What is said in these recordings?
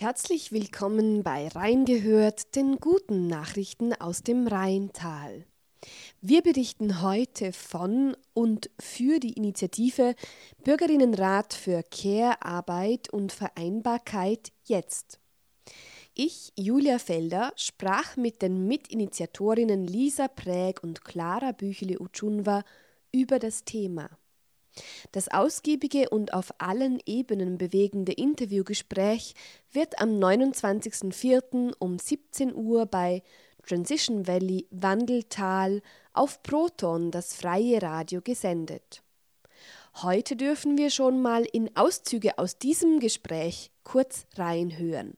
Herzlich willkommen bei Rheingehört, den guten Nachrichten aus dem Rheintal. Wir berichten heute von und für die Initiative Bürgerinnenrat für Care-Arbeit und Vereinbarkeit jetzt. Ich, Julia Felder, sprach mit den Mitinitiatorinnen Lisa Präg und Clara Büchele-Uchunwa über das Thema. Das ausgiebige und auf allen Ebenen bewegende Interviewgespräch wird am 29.04. um 17 Uhr bei Transition Valley Wandeltal auf Proton, das freie Radio, gesendet. Heute dürfen wir schon mal in Auszüge aus diesem Gespräch kurz reinhören.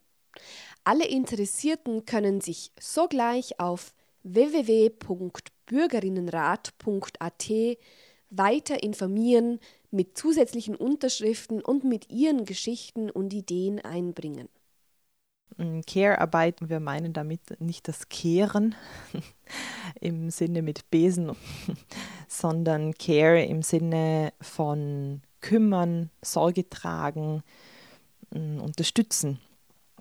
Alle Interessierten können sich sogleich auf www.bürgerinnenrat.at weiter informieren, mit zusätzlichen Unterschriften und mit ihren Geschichten und Ideen einbringen. Care-Arbeit, wir meinen damit nicht das Kehren im Sinne mit Besen, sondern Care im Sinne von kümmern, Sorge tragen, mm, unterstützen.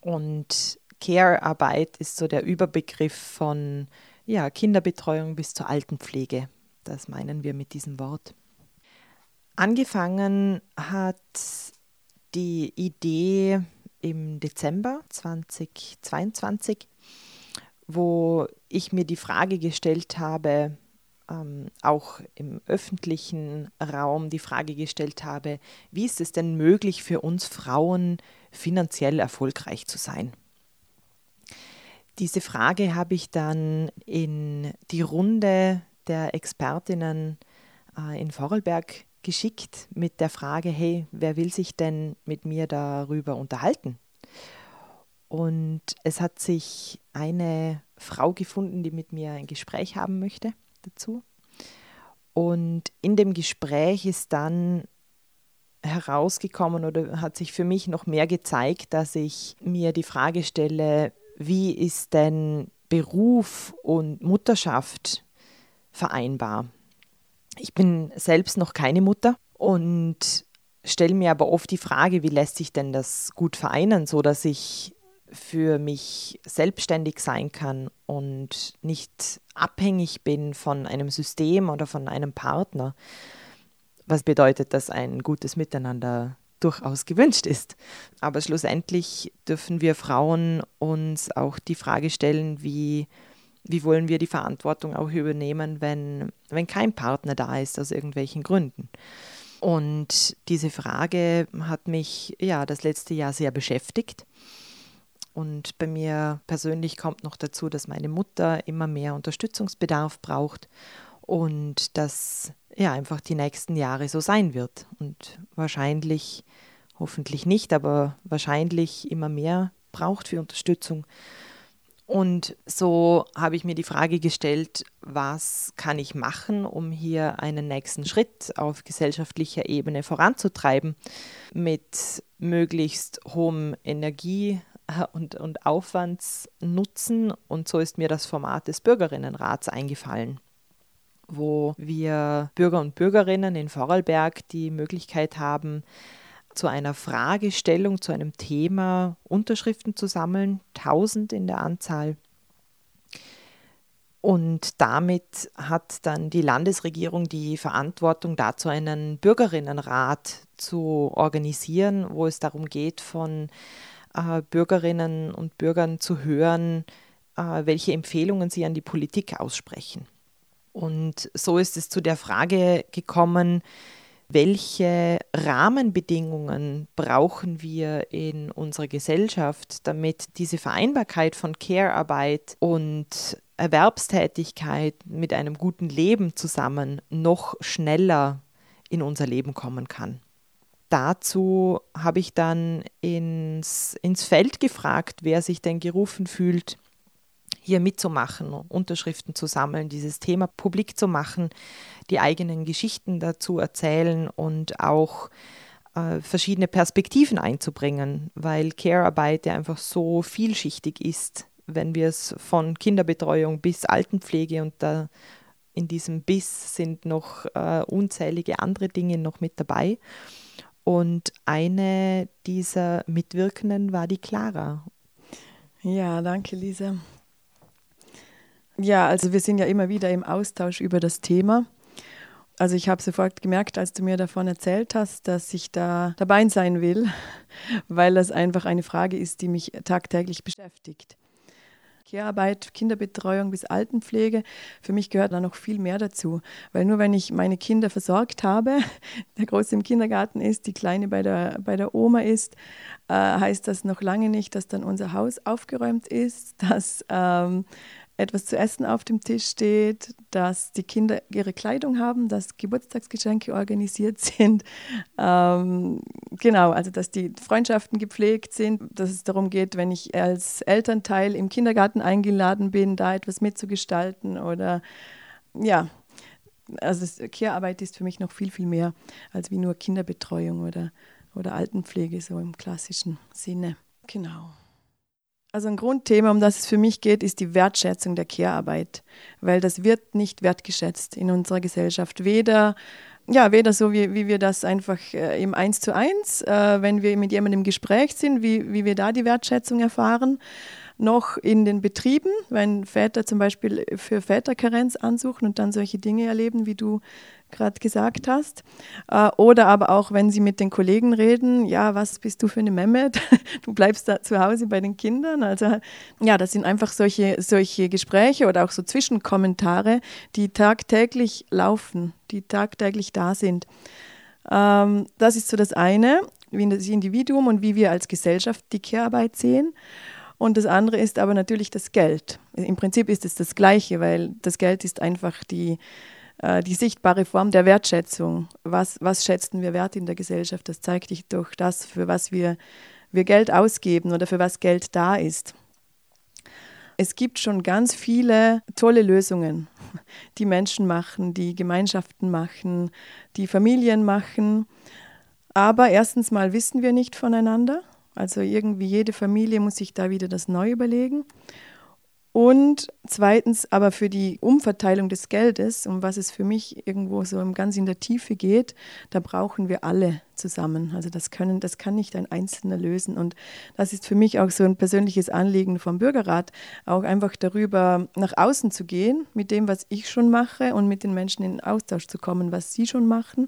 Und Care-Arbeit ist so der Überbegriff von ja, Kinderbetreuung bis zur Altenpflege. Das meinen wir mit diesem Wort. Angefangen hat die Idee im Dezember 2022, wo ich mir die Frage gestellt habe, ähm, auch im öffentlichen Raum die Frage gestellt habe, wie ist es denn möglich für uns Frauen finanziell erfolgreich zu sein? Diese Frage habe ich dann in die Runde der Expertinnen äh, in Vorarlberg geschickt mit der Frage, hey, wer will sich denn mit mir darüber unterhalten? Und es hat sich eine Frau gefunden, die mit mir ein Gespräch haben möchte dazu. Und in dem Gespräch ist dann herausgekommen oder hat sich für mich noch mehr gezeigt, dass ich mir die Frage stelle, wie ist denn Beruf und Mutterschaft vereinbar. Ich bin selbst noch keine Mutter und stelle mir aber oft die Frage, wie lässt sich denn das gut vereinen, so dass ich für mich selbstständig sein kann und nicht abhängig bin von einem System oder von einem Partner. Was bedeutet, dass ein gutes Miteinander durchaus gewünscht ist. Aber schlussendlich dürfen wir Frauen uns auch die Frage stellen, wie wie wollen wir die Verantwortung auch übernehmen, wenn, wenn kein Partner da ist aus irgendwelchen Gründen. Und diese Frage hat mich ja das letzte Jahr sehr beschäftigt. Und bei mir persönlich kommt noch dazu, dass meine Mutter immer mehr Unterstützungsbedarf braucht und dass ja einfach die nächsten Jahre so sein wird. Und wahrscheinlich, hoffentlich nicht, aber wahrscheinlich immer mehr braucht für Unterstützung. Und so habe ich mir die Frage gestellt, was kann ich machen, um hier einen nächsten Schritt auf gesellschaftlicher Ebene voranzutreiben mit möglichst hohem Energie- und, und Aufwandsnutzen. Und so ist mir das Format des Bürgerinnenrats eingefallen wo wir Bürger und Bürgerinnen in Vorarlberg die Möglichkeit haben, zu einer Fragestellung, zu einem Thema Unterschriften zu sammeln, 1000 in der Anzahl. Und damit hat dann die Landesregierung die Verantwortung dazu, einen Bürgerinnenrat zu organisieren, wo es darum geht, von äh, Bürgerinnen und Bürgern zu hören, äh, welche Empfehlungen sie an die Politik aussprechen. Und so ist es zu der Frage gekommen, welche Rahmenbedingungen brauchen wir in unserer Gesellschaft, damit diese Vereinbarkeit von Care-Arbeit und Erwerbstätigkeit mit einem guten Leben zusammen noch schneller in unser Leben kommen kann. Dazu habe ich dann ins, ins Feld gefragt, wer sich denn gerufen fühlt, hier mitzumachen, Unterschriften zu sammeln, dieses Thema publik zu machen, die eigenen Geschichten dazu erzählen und auch äh, verschiedene Perspektiven einzubringen, weil Care-Arbeit ja einfach so vielschichtig ist, wenn wir es von Kinderbetreuung bis Altenpflege und da in diesem Biss sind noch äh, unzählige andere Dinge noch mit dabei. Und eine dieser Mitwirkenden war die Clara. Ja, danke, Lisa. Ja, also wir sind ja immer wieder im Austausch über das Thema. Also ich habe sofort gemerkt, als du mir davon erzählt hast, dass ich da dabei sein will, weil das einfach eine Frage ist, die mich tagtäglich beschäftigt. Care-Arbeit, Kinderbetreuung bis Altenpflege, für mich gehört da noch viel mehr dazu. Weil nur wenn ich meine Kinder versorgt habe, der Große im Kindergarten ist, die Kleine bei der, bei der Oma ist, äh, heißt das noch lange nicht, dass dann unser Haus aufgeräumt ist, dass ähm, etwas zu essen auf dem Tisch steht, dass die Kinder ihre Kleidung haben, dass Geburtstagsgeschenke organisiert sind. Ähm, genau, also dass die Freundschaften gepflegt sind, dass es darum geht, wenn ich als Elternteil im Kindergarten eingeladen bin, da etwas mitzugestalten oder ja. Also Care-Arbeit ist für mich noch viel, viel mehr als wie nur Kinderbetreuung oder, oder Altenpflege, so im klassischen Sinne. Genau. Also ein Grundthema, um das es für mich geht, ist die Wertschätzung der Care-Arbeit, weil das wird nicht wertgeschätzt in unserer Gesellschaft. Weder, ja, weder so, wie, wie wir das einfach äh, im Eins zu eins, äh, wenn wir mit jemandem im Gespräch sind, wie, wie wir da die Wertschätzung erfahren, noch in den Betrieben, wenn Väter zum Beispiel für Väterkarenz ansuchen und dann solche Dinge erleben, wie du gerade gesagt hast. Äh, oder aber auch, wenn sie mit den Kollegen reden, ja, was bist du für eine Mehmet? Du bleibst da zu Hause bei den Kindern. Also ja, das sind einfach solche, solche Gespräche oder auch so Zwischenkommentare, die tagtäglich laufen, die tagtäglich da sind. Ähm, das ist so das eine, wie das Individuum und wie wir als Gesellschaft die Care-Arbeit sehen. Und das andere ist aber natürlich das Geld. Im Prinzip ist es das Gleiche, weil das Geld ist einfach die, die sichtbare Form der Wertschätzung. Was, was schätzen wir wert in der Gesellschaft? Das zeigt sich durch das, für was wir, wir Geld ausgeben oder für was Geld da ist. Es gibt schon ganz viele tolle Lösungen, die Menschen machen, die Gemeinschaften machen, die Familien machen. Aber erstens mal wissen wir nicht voneinander. Also irgendwie jede Familie muss sich da wieder das neu überlegen. Und zweitens aber für die Umverteilung des Geldes, um was es für mich irgendwo so ganz in der Tiefe geht, da brauchen wir alle zusammen. Also das können, das kann nicht ein Einzelner lösen. Und das ist für mich auch so ein persönliches Anliegen vom Bürgerrat, auch einfach darüber nach außen zu gehen, mit dem, was ich schon mache und mit den Menschen in Austausch zu kommen, was sie schon machen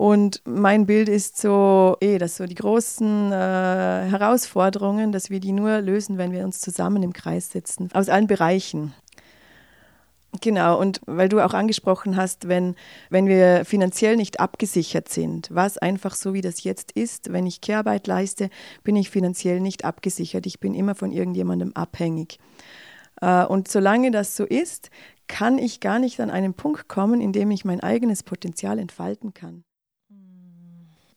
und mein Bild ist so, eh, dass so die großen äh, Herausforderungen, dass wir die nur lösen, wenn wir uns zusammen im Kreis sitzen, aus allen Bereichen. Genau, und weil du auch angesprochen hast, wenn, wenn wir finanziell nicht abgesichert sind, was einfach so wie das jetzt ist, wenn ich Kehrarbeit leiste, bin ich finanziell nicht abgesichert. Ich bin immer von irgendjemandem abhängig. Äh, und solange das so ist, kann ich gar nicht an einen Punkt kommen, in dem ich mein eigenes Potenzial entfalten kann.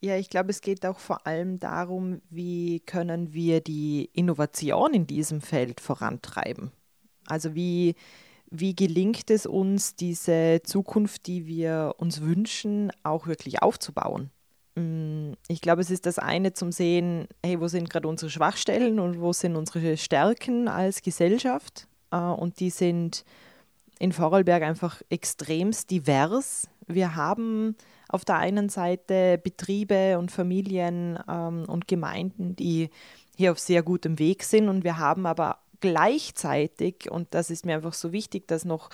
Ja, ich glaube, es geht auch vor allem darum, wie können wir die Innovation in diesem Feld vorantreiben. Also wie, wie gelingt es uns, diese Zukunft, die wir uns wünschen, auch wirklich aufzubauen? Mm, ich glaube, es ist das eine zum Sehen, hey, wo sind gerade unsere Schwachstellen und wo sind unsere Stärken als Gesellschaft? Äh, und die sind in Vorarlberg einfach extremst divers. Wir haben auf der einen Seite Betriebe und Familien ähm, und Gemeinden, die hier auf sehr gutem Weg sind und wir haben aber gleichzeitig, und das ist mir einfach so wichtig, das noch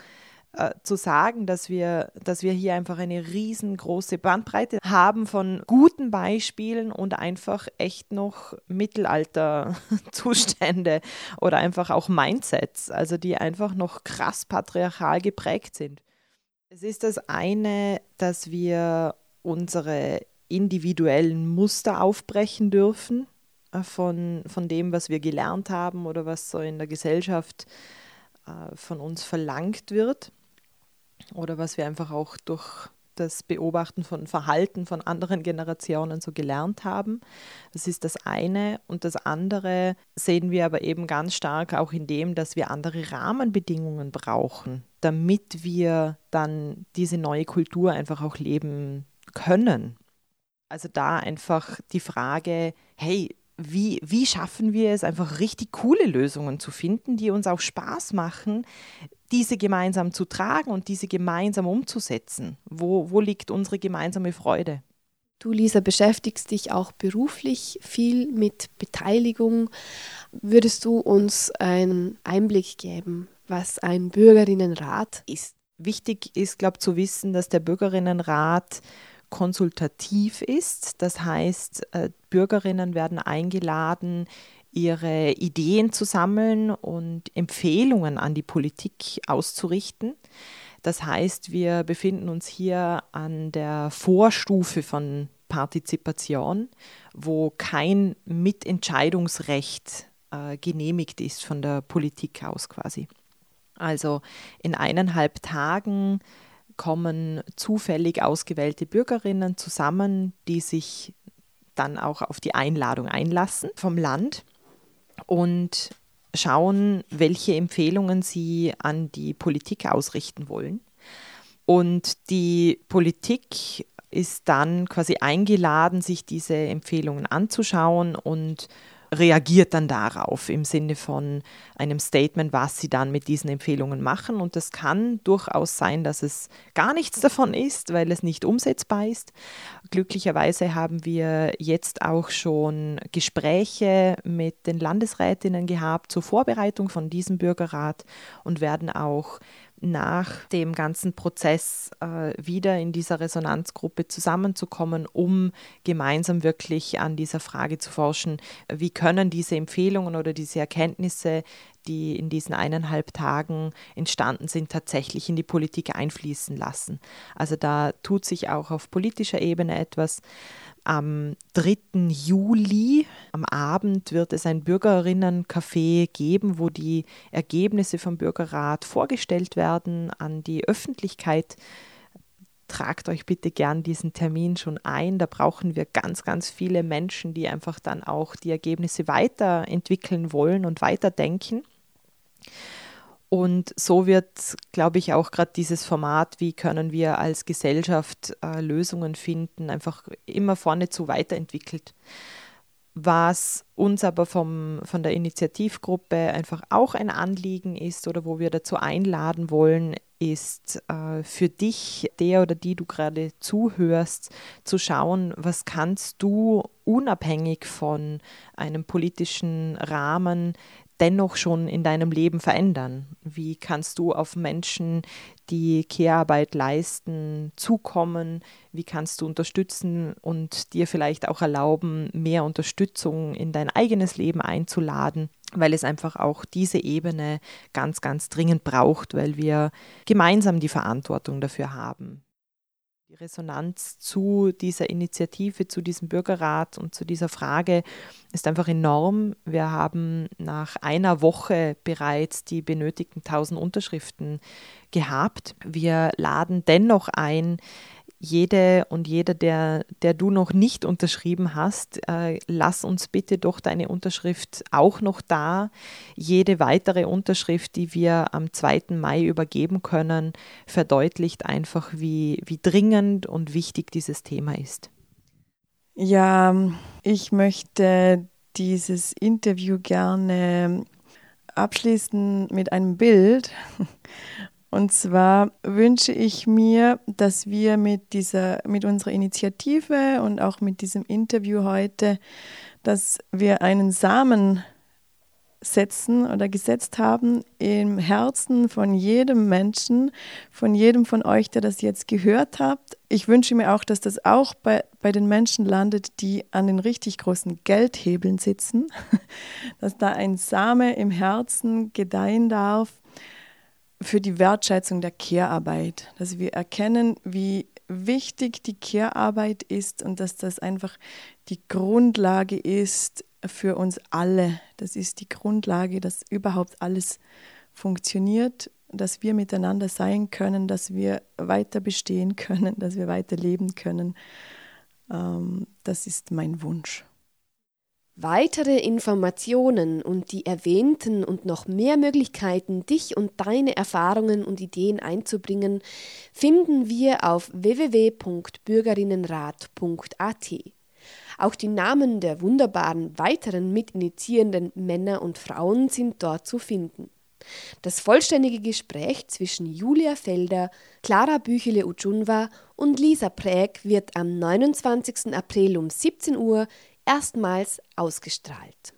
äh, zu sagen, dass wir, dass wir hier einfach eine riesengroße Bandbreite haben von guten Beispielen und einfach echt noch Mittelalterzustände oder einfach auch Mindsets, also die einfach noch krass patriarchal geprägt sind. Es ist das eine, dass wir unsere individuellen Muster aufbrechen dürfen äh, von, von dem, was wir gelernt haben oder was so in der Gesellschaft äh, von uns verlangt wird oder was wir einfach auch durch das Beobachten von Verhalten von anderen Generationen so gelernt haben. Das ist das eine. Und das andere sehen wir aber eben ganz stark auch in dem, dass wir andere Rahmenbedingungen brauchen, damit wir dann diese neue Kultur einfach auch leben können. Also da einfach die Frage, hey, wie, wie schaffen wir es, einfach richtig coole Lösungen zu finden, die uns auch Spaß machen, diese gemeinsam zu tragen und diese gemeinsam umzusetzen? Wo, wo liegt unsere gemeinsame Freude? Du, Lisa, beschäftigst dich auch beruflich viel mit Beteiligung. Würdest du uns einen Einblick geben, was ein Bürgerinnenrat ist? Wichtig ist, glaube ich, zu wissen, dass der Bürgerinnenrat konsultativ ist. Das heißt, äh, Bürgerinnen werden eingeladen, ihre Ideen zu sammeln und Empfehlungen an die Politik auszurichten. Das heißt, wir befinden uns hier an der Vorstufe von Partizipation, wo kein Mitentscheidungsrecht äh, genehmigt ist von der Politik aus quasi. Also in eineinhalb Tagen kommen zufällig ausgewählte Bürgerinnen zusammen, die sich dann auch auf die Einladung einlassen vom Land und schauen, welche Empfehlungen sie an die Politik ausrichten wollen. Und die Politik ist dann quasi eingeladen, sich diese Empfehlungen anzuschauen und reagiert dann darauf im Sinne von einem Statement, was sie dann mit diesen Empfehlungen machen. Und das kann durchaus sein, dass es gar nichts davon ist, weil es nicht umsetzbar ist. Glücklicherweise haben wir jetzt auch schon Gespräche mit den Landesrätinnen gehabt zur Vorbereitung von diesem Bürgerrat und werden auch nach dem ganzen Prozess äh, wieder in dieser Resonanzgruppe zusammenzukommen, um gemeinsam wirklich an dieser Frage zu forschen, wie können diese Empfehlungen oder diese Erkenntnisse, die in diesen eineinhalb Tagen entstanden sind, tatsächlich in die Politik einfließen lassen. Also da tut sich auch auf politischer Ebene etwas. Am 3. Juli, am Abend, wird es ein Bürgerinnencafé geben, wo die Ergebnisse vom Bürgerrat vorgestellt werden an die Öffentlichkeit. Tragt euch bitte gern diesen Termin schon ein. Da brauchen wir ganz, ganz viele Menschen, die einfach dann auch die Ergebnisse weiterentwickeln wollen und weiterdenken. Und so wird, glaube ich, auch gerade dieses Format, wie können wir als Gesellschaft äh, Lösungen finden, einfach immer vorne zu weiterentwickelt. Was uns aber vom, von der Initiativgruppe einfach auch ein Anliegen ist oder wo wir dazu einladen wollen, ist äh, für dich, der oder die du gerade zuhörst, zu schauen, was kannst du unabhängig von einem politischen Rahmen dennoch schon in deinem Leben verändern? Wie kannst du auf Menschen, die Care-Arbeit leisten, zukommen? Wie kannst du unterstützen und dir vielleicht auch erlauben, mehr Unterstützung in dein eigenes Leben einzuladen? Weil es einfach auch diese Ebene ganz, ganz dringend braucht, weil wir gemeinsam die Verantwortung dafür haben. Resonanz zu dieser Initiative, zu diesem Bürgerrat und zu dieser Frage ist einfach enorm. Wir haben nach einer Woche bereits die benötigten 1000 Unterschriften gehabt. Wir laden dennoch ein, jede und jeder, der, der du noch nicht unterschrieben hast, äh, lass uns bitte doch deine Unterschrift auch noch da. Jede weitere Unterschrift, die wir am 2. Mai übergeben können, verdeutlicht einfach, wie, wie dringend und wichtig dieses Thema ist. Ja, ich möchte dieses Interview gerne abschließen mit einem Bild. Und zwar wünsche ich mir, dass wir mit dieser, mit unserer Initiative und auch mit diesem Interview heute, dass wir einen Samen setzen oder gesetzt haben im Herzen von jedem Menschen, von jedem von euch, der das jetzt gehört habt. Ich wünsche mir auch, dass das auch bei, bei den Menschen landet, die an den richtig großen Geldhebeln sitzen, dass da ein Same im Herzen gedeihen darf für die Wertschätzung der Care-Arbeit, dass wir erkennen, wie wichtig die Care-Arbeit ist und dass das einfach die Grundlage ist für uns alle. Das ist die Grundlage, dass überhaupt alles funktioniert, dass wir miteinander sein können, dass wir weiter bestehen können, dass wir weiter leben können. Ähm, das ist mein Wunsch. Weitere Informationen und die erwähnten und noch mehr Möglichkeiten, dich und deine Erfahrungen und Ideen einzubringen, finden wir auf www.bürgerinnenrat.at. Auch die Namen der wunderbaren weiteren mitinitiierenden Männer und Frauen sind dort zu finden. Das vollständige Gespräch zwischen Julia Felder, Clara Büchele-Ujunwa und Lisa Präg wird am 29. April um 17 Uhr erstmals ausgestrahlt.